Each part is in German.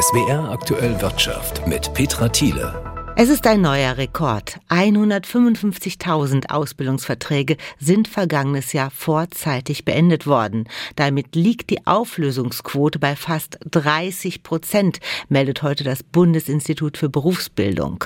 SWR aktuell Wirtschaft mit Petra Thiele. Es ist ein neuer Rekord. 155.000 Ausbildungsverträge sind vergangenes Jahr vorzeitig beendet worden. Damit liegt die Auflösungsquote bei fast 30 Prozent, meldet heute das Bundesinstitut für Berufsbildung.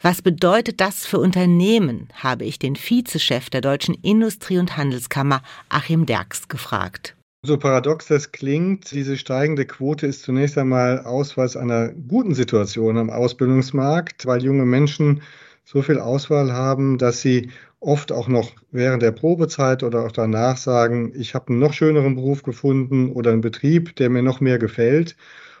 Was bedeutet das für Unternehmen, habe ich den Vizechef der Deutschen Industrie- und Handelskammer, Achim Derks, gefragt. So paradox das klingt, diese steigende Quote ist zunächst einmal Ausweis einer guten Situation am Ausbildungsmarkt, weil junge Menschen so viel Auswahl haben, dass sie oft auch noch während der Probezeit oder auch danach sagen, ich habe einen noch schöneren Beruf gefunden oder einen Betrieb, der mir noch mehr gefällt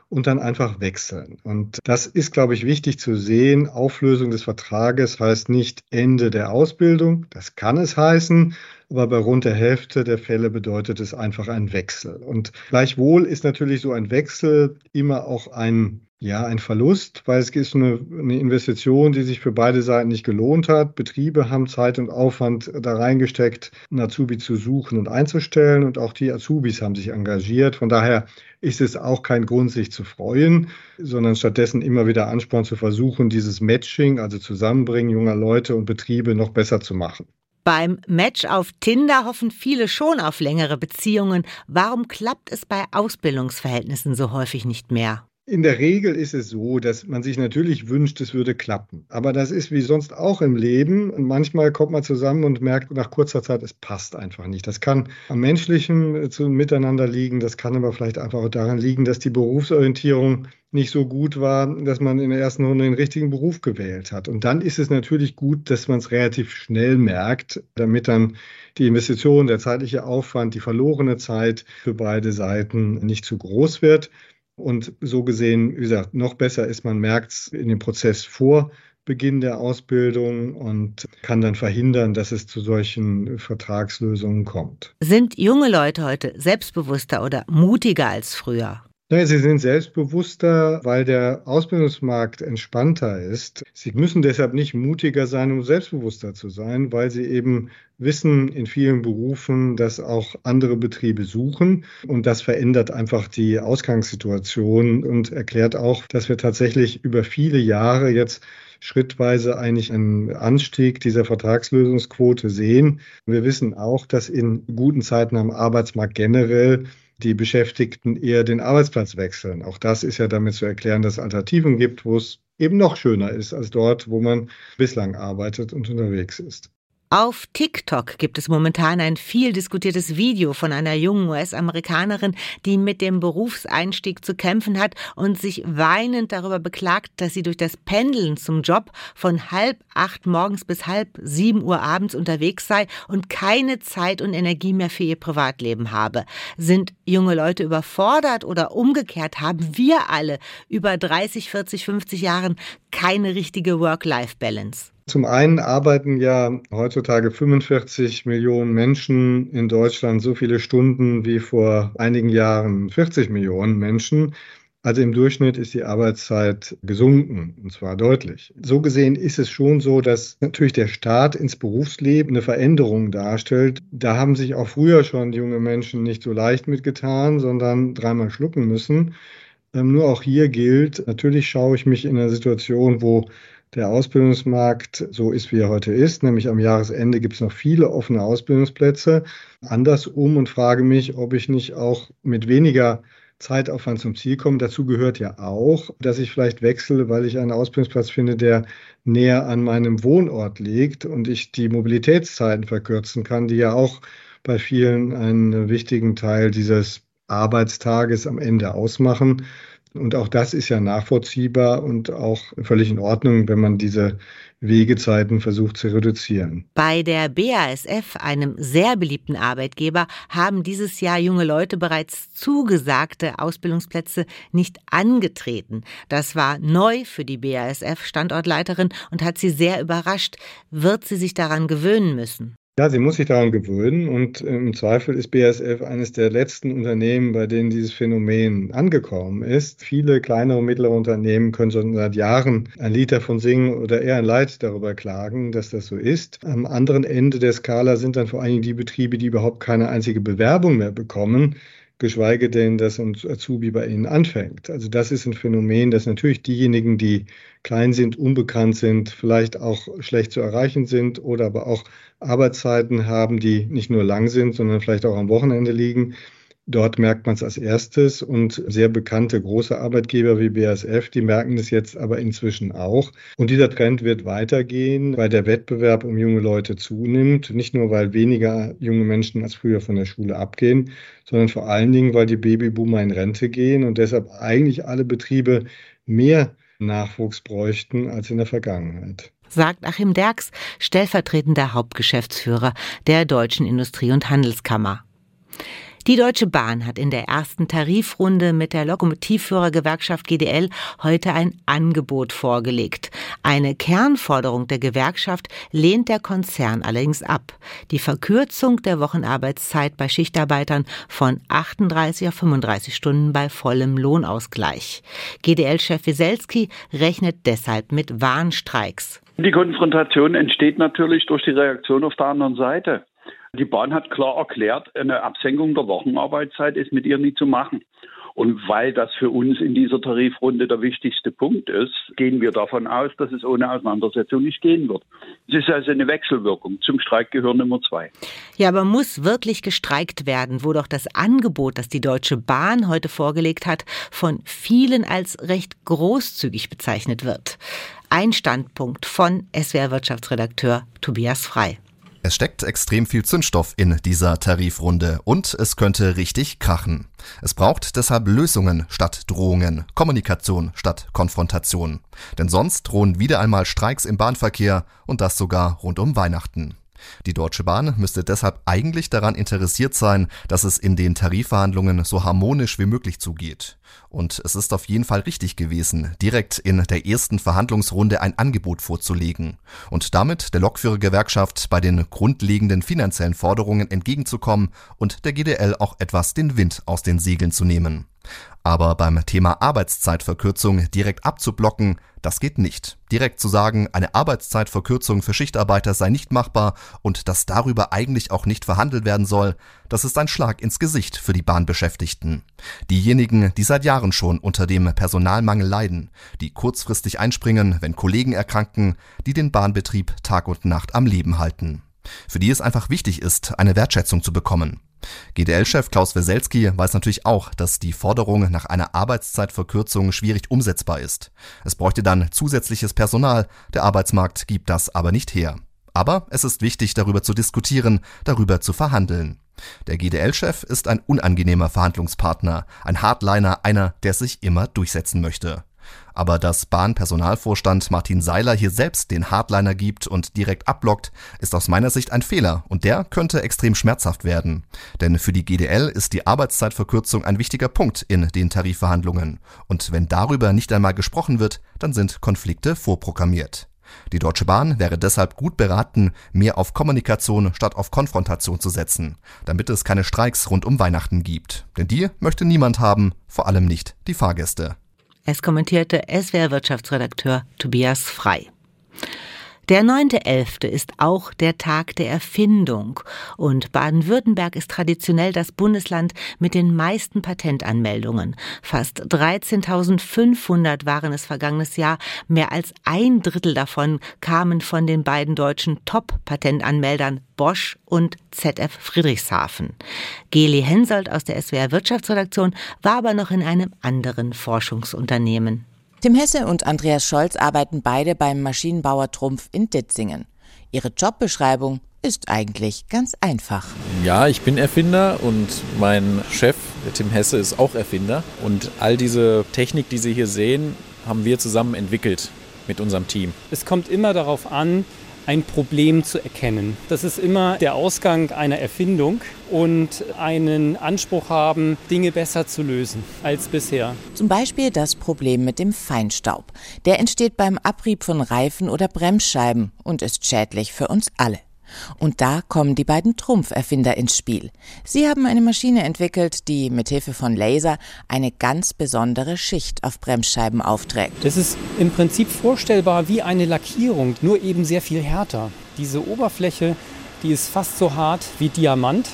und dann einfach wechseln. Und das ist, glaube ich, wichtig zu sehen. Auflösung des Vertrages heißt nicht Ende der Ausbildung. Das kann es heißen, aber bei rund der Hälfte der Fälle bedeutet es einfach ein Wechsel. Und gleichwohl ist natürlich so ein Wechsel immer auch ein ja, ein Verlust, weil es ist eine, eine, Investition, die sich für beide Seiten nicht gelohnt hat. Betriebe haben Zeit und Aufwand da reingesteckt, einen Azubi zu suchen und einzustellen und auch die Azubis haben sich engagiert. Von daher ist es auch kein Grund, sich zu freuen, sondern stattdessen immer wieder Ansporn zu versuchen, dieses Matching, also Zusammenbringen junger Leute und Betriebe noch besser zu machen. Beim Match auf Tinder hoffen viele schon auf längere Beziehungen. Warum klappt es bei Ausbildungsverhältnissen so häufig nicht mehr? In der Regel ist es so, dass man sich natürlich wünscht, es würde klappen. Aber das ist wie sonst auch im Leben. Und manchmal kommt man zusammen und merkt nach kurzer Zeit, es passt einfach nicht. Das kann am menschlichen Miteinander liegen. Das kann aber vielleicht einfach auch daran liegen, dass die Berufsorientierung nicht so gut war, dass man in der ersten Runde den richtigen Beruf gewählt hat. Und dann ist es natürlich gut, dass man es relativ schnell merkt, damit dann die Investition, der zeitliche Aufwand, die verlorene Zeit für beide Seiten nicht zu groß wird. Und so gesehen, wie gesagt, noch besser ist, man merkt es in dem Prozess vor Beginn der Ausbildung und kann dann verhindern, dass es zu solchen Vertragslösungen kommt. Sind junge Leute heute selbstbewusster oder mutiger als früher? Naja, sie sind selbstbewusster, weil der Ausbildungsmarkt entspannter ist. Sie müssen deshalb nicht mutiger sein, um selbstbewusster zu sein, weil sie eben wissen in vielen Berufen, dass auch andere Betriebe suchen. Und das verändert einfach die Ausgangssituation und erklärt auch, dass wir tatsächlich über viele Jahre jetzt schrittweise eigentlich einen Anstieg dieser Vertragslösungsquote sehen. Wir wissen auch, dass in guten Zeiten am Arbeitsmarkt generell die Beschäftigten eher den Arbeitsplatz wechseln. Auch das ist ja damit zu erklären, dass es Alternativen gibt, wo es eben noch schöner ist als dort, wo man bislang arbeitet und unterwegs ist. Auf TikTok gibt es momentan ein viel diskutiertes Video von einer jungen US-Amerikanerin, die mit dem Berufseinstieg zu kämpfen hat und sich weinend darüber beklagt, dass sie durch das Pendeln zum Job von halb acht morgens bis halb sieben Uhr abends unterwegs sei und keine Zeit und Energie mehr für ihr Privatleben habe. Sind junge Leute überfordert oder umgekehrt haben wir alle über 30, 40, 50 Jahren keine richtige Work-Life-Balance? Zum einen arbeiten ja heutzutage 45 Millionen Menschen in Deutschland so viele Stunden wie vor einigen Jahren 40 Millionen Menschen. Also im Durchschnitt ist die Arbeitszeit gesunken, und zwar deutlich. So gesehen ist es schon so, dass natürlich der Start ins Berufsleben eine Veränderung darstellt. Da haben sich auch früher schon junge Menschen nicht so leicht mitgetan, sondern dreimal schlucken müssen. Ähm, nur auch hier gilt, natürlich schaue ich mich in einer Situation, wo der Ausbildungsmarkt so ist, wie er heute ist, nämlich am Jahresende gibt es noch viele offene Ausbildungsplätze. Andersrum und frage mich, ob ich nicht auch mit weniger Zeitaufwand zum Ziel komme. Dazu gehört ja auch, dass ich vielleicht wechsle, weil ich einen Ausbildungsplatz finde, der näher an meinem Wohnort liegt und ich die Mobilitätszeiten verkürzen kann, die ja auch bei vielen einen wichtigen Teil dieses Arbeitstages am Ende ausmachen. Und auch das ist ja nachvollziehbar und auch völlig in Ordnung, wenn man diese Wegezeiten versucht zu reduzieren. Bei der BASF, einem sehr beliebten Arbeitgeber, haben dieses Jahr junge Leute bereits zugesagte Ausbildungsplätze nicht angetreten. Das war neu für die BASF-Standortleiterin und hat sie sehr überrascht. Wird sie sich daran gewöhnen müssen? Ja, sie muss sich daran gewöhnen und im Zweifel ist BASF eines der letzten Unternehmen, bei denen dieses Phänomen angekommen ist. Viele kleinere und mittlere Unternehmen können schon seit Jahren ein Lied davon singen oder eher ein Leid darüber klagen, dass das so ist. Am anderen Ende der Skala sind dann vor allen Dingen die Betriebe, die überhaupt keine einzige Bewerbung mehr bekommen, geschweige denn, dass ein Azubi bei ihnen anfängt. Also das ist ein Phänomen, dass natürlich diejenigen, die klein sind, unbekannt sind, vielleicht auch schlecht zu erreichen sind oder aber auch Arbeitszeiten haben, die nicht nur lang sind, sondern vielleicht auch am Wochenende liegen, Dort merkt man es als erstes und sehr bekannte große Arbeitgeber wie BASF, die merken es jetzt aber inzwischen auch. Und dieser Trend wird weitergehen, weil der Wettbewerb um junge Leute zunimmt. Nicht nur, weil weniger junge Menschen als früher von der Schule abgehen, sondern vor allen Dingen, weil die Babyboomer in Rente gehen und deshalb eigentlich alle Betriebe mehr Nachwuchs bräuchten als in der Vergangenheit sagt Achim Derks, stellvertretender Hauptgeschäftsführer der Deutschen Industrie- und Handelskammer. Die Deutsche Bahn hat in der ersten Tarifrunde mit der Lokomotivführergewerkschaft GDL heute ein Angebot vorgelegt. Eine Kernforderung der Gewerkschaft lehnt der Konzern allerdings ab. Die Verkürzung der Wochenarbeitszeit bei Schichtarbeitern von 38 auf 35 Stunden bei vollem Lohnausgleich. GDL-Chef Wieselski rechnet deshalb mit Warnstreiks. Die Konfrontation entsteht natürlich durch die Reaktion auf der anderen Seite. Die Bahn hat klar erklärt, eine Absenkung der Wochenarbeitszeit ist mit ihr nie zu machen. Und weil das für uns in dieser Tarifrunde der wichtigste Punkt ist, gehen wir davon aus, dass es ohne Auseinandersetzung nicht gehen wird. Es ist also eine Wechselwirkung. Zum Streik gehören Nummer zwei. Ja, aber muss wirklich gestreikt werden, wo doch das Angebot, das die Deutsche Bahn heute vorgelegt hat, von vielen als recht großzügig bezeichnet wird? Ein Standpunkt von SWR-Wirtschaftsredakteur Tobias Frei. Es steckt extrem viel Zündstoff in dieser Tarifrunde und es könnte richtig krachen. Es braucht deshalb Lösungen statt Drohungen, Kommunikation statt Konfrontation. Denn sonst drohen wieder einmal Streiks im Bahnverkehr und das sogar rund um Weihnachten. Die Deutsche Bahn müsste deshalb eigentlich daran interessiert sein, dass es in den Tarifverhandlungen so harmonisch wie möglich zugeht. Und es ist auf jeden Fall richtig gewesen, direkt in der ersten Verhandlungsrunde ein Angebot vorzulegen und damit der Lokführergewerkschaft bei den grundlegenden finanziellen Forderungen entgegenzukommen und der GDL auch etwas den Wind aus den Segeln zu nehmen. Aber beim Thema Arbeitszeitverkürzung direkt abzublocken, das geht nicht. Direkt zu sagen, eine Arbeitszeitverkürzung für Schichtarbeiter sei nicht machbar und dass darüber eigentlich auch nicht verhandelt werden soll, das ist ein Schlag ins Gesicht für die Bahnbeschäftigten. Diejenigen, die seit Jahren schon unter dem Personalmangel leiden, die kurzfristig einspringen, wenn Kollegen erkranken, die den Bahnbetrieb Tag und Nacht am Leben halten. Für die es einfach wichtig ist, eine Wertschätzung zu bekommen. GDL-Chef Klaus Weselski weiß natürlich auch, dass die Forderung nach einer Arbeitszeitverkürzung schwierig umsetzbar ist. Es bräuchte dann zusätzliches Personal, der Arbeitsmarkt gibt das aber nicht her. Aber es ist wichtig, darüber zu diskutieren, darüber zu verhandeln. Der GDL-Chef ist ein unangenehmer Verhandlungspartner, ein Hardliner, einer, der sich immer durchsetzen möchte. Aber dass Bahnpersonalvorstand Martin Seiler hier selbst den Hardliner gibt und direkt abblockt, ist aus meiner Sicht ein Fehler und der könnte extrem schmerzhaft werden. Denn für die GDL ist die Arbeitszeitverkürzung ein wichtiger Punkt in den Tarifverhandlungen. Und wenn darüber nicht einmal gesprochen wird, dann sind Konflikte vorprogrammiert. Die Deutsche Bahn wäre deshalb gut beraten, mehr auf Kommunikation statt auf Konfrontation zu setzen, damit es keine Streiks rund um Weihnachten gibt. Denn die möchte niemand haben, vor allem nicht die Fahrgäste. Es kommentierte SWR-Wirtschaftsredakteur Tobias Frei. Der 9.11. ist auch der Tag der Erfindung und Baden-Württemberg ist traditionell das Bundesland mit den meisten Patentanmeldungen. Fast 13.500 waren es vergangenes Jahr. Mehr als ein Drittel davon kamen von den beiden deutschen Top-Patentanmeldern Bosch und ZF Friedrichshafen. Geli Hensoldt aus der SWR Wirtschaftsredaktion war aber noch in einem anderen Forschungsunternehmen. Tim Hesse und Andreas Scholz arbeiten beide beim Maschinenbauer Trumpf in Ditzingen. Ihre Jobbeschreibung ist eigentlich ganz einfach. Ja, ich bin Erfinder und mein Chef, Tim Hesse, ist auch Erfinder. Und all diese Technik, die Sie hier sehen, haben wir zusammen entwickelt mit unserem Team. Es kommt immer darauf an, ein Problem zu erkennen. Das ist immer der Ausgang einer Erfindung und einen Anspruch haben, Dinge besser zu lösen als bisher. Zum Beispiel das Problem mit dem Feinstaub. Der entsteht beim Abrieb von Reifen oder Bremsscheiben und ist schädlich für uns alle. Und da kommen die beiden Trumpferfinder ins Spiel. Sie haben eine Maschine entwickelt, die mithilfe von Laser eine ganz besondere Schicht auf Bremsscheiben aufträgt. Das ist im Prinzip vorstellbar wie eine Lackierung, nur eben sehr viel härter. Diese Oberfläche, die ist fast so hart wie Diamant.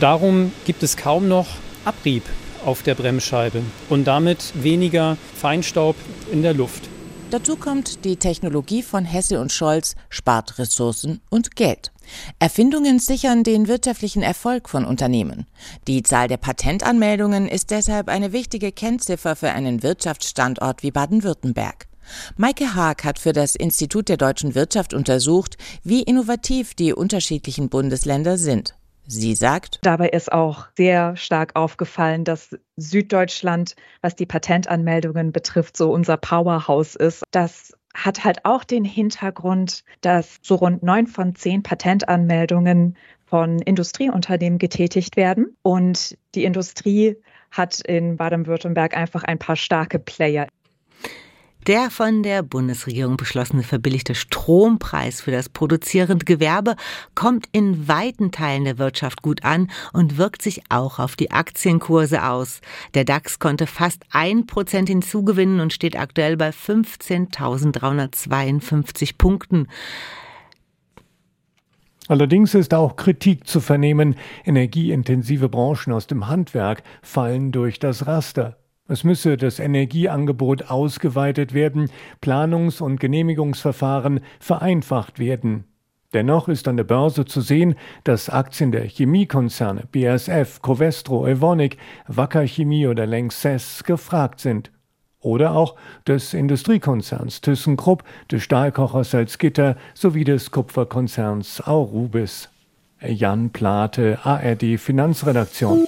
Darum gibt es kaum noch Abrieb auf der Bremsscheibe und damit weniger Feinstaub in der Luft. Dazu kommt, die Technologie von Hesse und Scholz spart Ressourcen und Geld. Erfindungen sichern den wirtschaftlichen Erfolg von Unternehmen. Die Zahl der Patentanmeldungen ist deshalb eine wichtige Kennziffer für einen Wirtschaftsstandort wie Baden-Württemberg. Maike Haag hat für das Institut der deutschen Wirtschaft untersucht, wie innovativ die unterschiedlichen Bundesländer sind. Sie sagt, dabei ist auch sehr stark aufgefallen, dass Süddeutschland, was die Patentanmeldungen betrifft, so unser Powerhouse ist. Das hat halt auch den Hintergrund, dass so rund neun von zehn Patentanmeldungen von Industrieunternehmen getätigt werden. Und die Industrie hat in Baden-Württemberg einfach ein paar starke Player. Der von der Bundesregierung beschlossene verbilligte Strompreis für das produzierende Gewerbe kommt in weiten Teilen der Wirtschaft gut an und wirkt sich auch auf die Aktienkurse aus. Der DAX konnte fast ein Prozent hinzugewinnen und steht aktuell bei 15.352 Punkten. Allerdings ist auch Kritik zu vernehmen. Energieintensive Branchen aus dem Handwerk fallen durch das Raster. Es müsse das Energieangebot ausgeweitet werden, Planungs- und Genehmigungsverfahren vereinfacht werden. Dennoch ist an der Börse zu sehen, dass Aktien der Chemiekonzerne BASF, Covestro, Evonik, Wacker Chemie oder Lanxess gefragt sind. Oder auch des Industriekonzerns ThyssenKrupp, des Stahlkochers Salzgitter sowie des Kupferkonzerns Aurubis. Jan Plate, ARD Finanzredaktion.